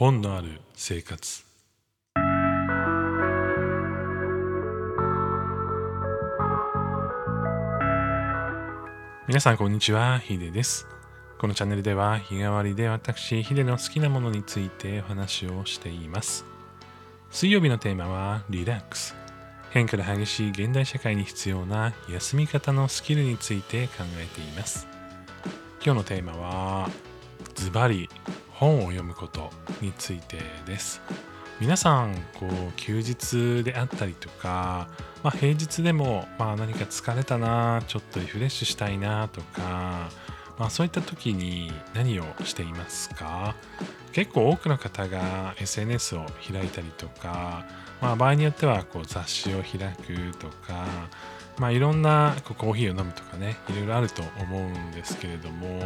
本のある生活。皆さんこんにちはヒデです。このチャンネルでは日替わりで私ヒデの好きなものについてお話をしています。水曜日のテーマはリラックス。変化の激しい現代社会に必要な休み方のスキルについて考えています。今日のテーマはズバリ本を読むことについてです。皆さんこう休日であったりとか、まあ、平日でも、まあ、何か疲れたなちょっとリフレッシュしたいなとか、まあ、そういった時に何をしていますか？結構多くの方が SNS を開いたりとか、まあ、場合によってはこう雑誌を開くとか、まあ、いろんなこうコーヒーを飲むとかねいろいろあると思うんですけれども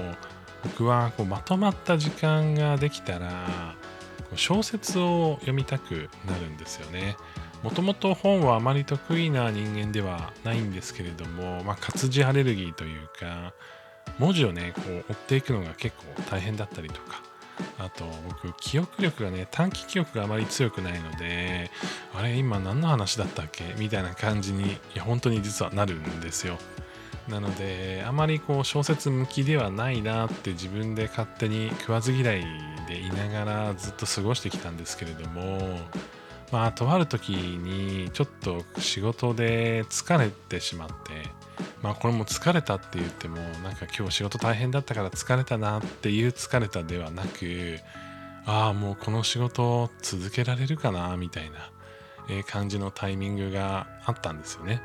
僕はこうまとまった時間ができたら小説を読みたくなるんですよね。もともと本はあまり得意な人間ではないんですけれども、まあ、活字アレルギーというか文字をねこう追っていくのが結構大変だったりとかあと僕記憶力がね短期記憶があまり強くないのであれ今何の話だったっけ？みたいな感じにいや本当に実はなるんですよ。なのであまりこう小説向きではないなって自分で勝手に食わず嫌いでいながらずっと過ごしてきたんですけれどもまあとある時にちょっと仕事で疲れてしまってまあこれも疲れたって言ってもなんか今日仕事大変だったから疲れたなっていう疲れたではなくああもうこの仕事続けられるかなみたいな感じのタイミングがあったんですよね。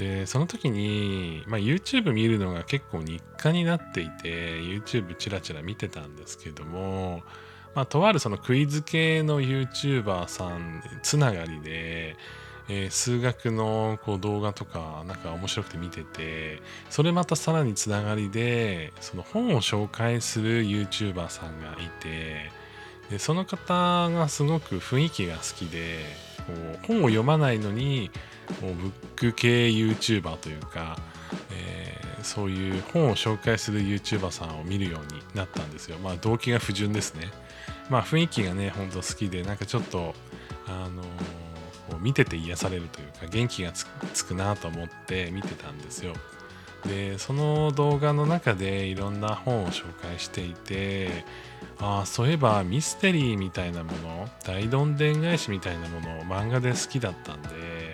で、その時に、まあ、YouTube 見るのが結構日課になっていて、YouTube チラチラ見てたんですけども、まあ、とあるそのクイズ系の YouTuber さんつながりで、えー、数学のこう動画とかなんか面白くて見ててそれまたさらにつながりでその本を紹介する YouTuber さんがいてでその方がすごく雰囲気が好きでこう本を読まないのにもうブック系 YouTuber というか、えー、そういう本を紹介する YouTuber さんを見るようになったんですよ。まあ動機が不純ですね。まあ雰囲気がね、ほんと好きで、なんかちょっと、あのー、見てて癒されるというか元気がつくなと思って見てたんですよ。でその動画の中でいろんな本を紹介していてああそういえばミステリーみたいなもの大どんでん返しみたいなものを漫画で好きだったんで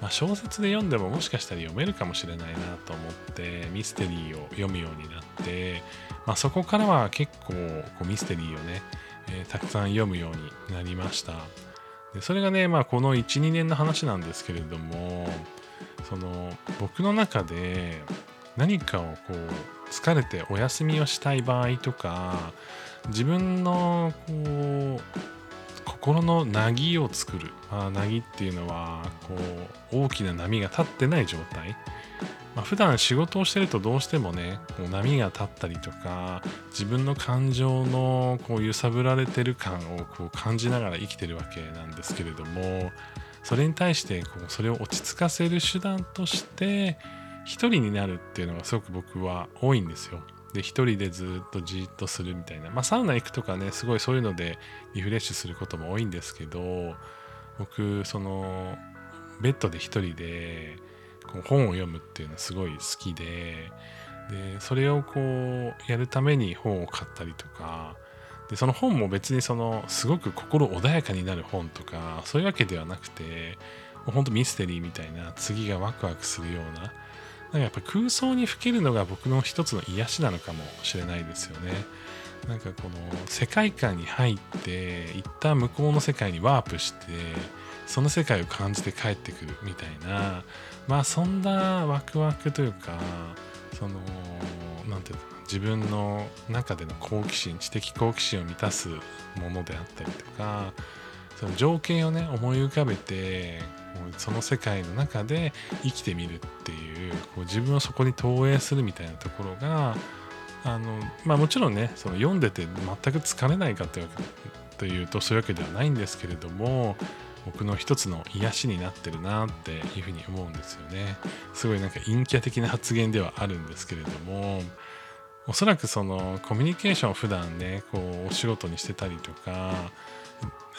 まあ、小説で読んでももしかしたら読めるかもしれないなと思ってミステリーを読むようになって、まあ、そこからは結構こうミステリーをね、えー、たくさん読むようになりました。でそれがね、まあ、この12年の話なんですけれどもその僕の中で何かをこう疲れてお休みをしたい場合とか自分のこう心のなぎを作る、まあ、なぎっていうのはこう大きな波が立ってない状態、まあ、普段仕事をしてるとどうしてもねこう波が立ったりとか自分の感情のこう揺さぶられてる感をこう感じながら生きてるわけなんですけれどもそれに対してこうそれを落ち着かせる手段として一人になるっていうのがすごく僕は多いんですよ。で一人でずっとじっとするみたいなまあサウナ行くとかねすごいそういうのでリフレッシュすることも多いんですけど僕そのベッドで一人でこう本を読むっていうのすごい好きででそれをこうやるために本を買ったりとかでその本も別にそのすごく心穏やかになる本とかそういうわけではなくてもうほんとミステリーみたいな次がワクワクするようななんかやっぱ空想にふけるのが僕の一つの癒しなのかもしれないですよね。なんかこの世界観に入って一旦向こうの世界にワープしてその世界を感じて帰ってくるみたいなまあそんなワクワクというかその何て言うの自分の中での好奇心知的好奇心を満たすものであったりとかその情景をね思い浮かべてその世界の中で生きてみるっていうこう自分をそこに投影するみたいなところがあの、まあ、もちろんねその読んでて全く疲れないかというというとそういうわけではないんですけれども僕の一つの癒しになってるなっていうふうに思うんですよね。すごいなんか陰キャ的な発言ではあるんですけれどもおそらくそのコミュニケーションを普段ねこうお仕事にしてたりとか、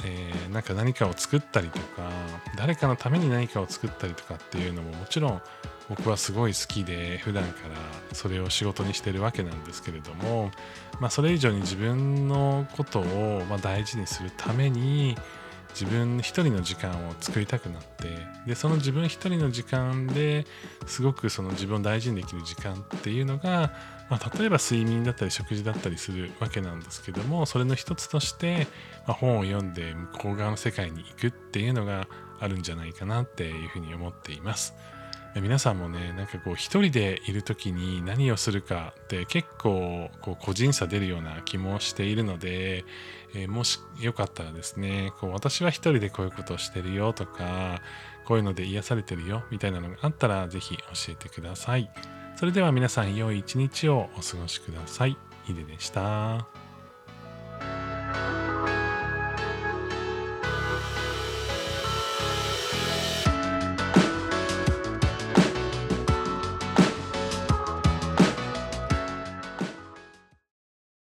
えー、なんか何かを作ったりとか誰かのために何かを作ったりとかっていうのももちろん僕はすごい好きで普段からそれを仕事にしてるわけなんですけれども、まあ、それ以上に自分のことをま大事にするために自分一人の時間を作りたくなってでその自分一人の時間ですごくその自分を大事にできる時間っていうのが、まあ、例えば睡眠だったり食事だったりするわけなんですけどもそれの一つとして、まあ、本を読んで向こう側の世界に行くっていうのがあるんじゃないかなっていうふうに思っています。皆さんもねなんかこう一人でいる時に何をするかって結構こう個人差出るような気もしているので、えー、もしよかったらですねこう私は一人でこういうことをしてるよとかこういうので癒されてるよみたいなのがあったら是非教えてくださいそれでは皆さん良い一日をお過ごしくださいヒデでした。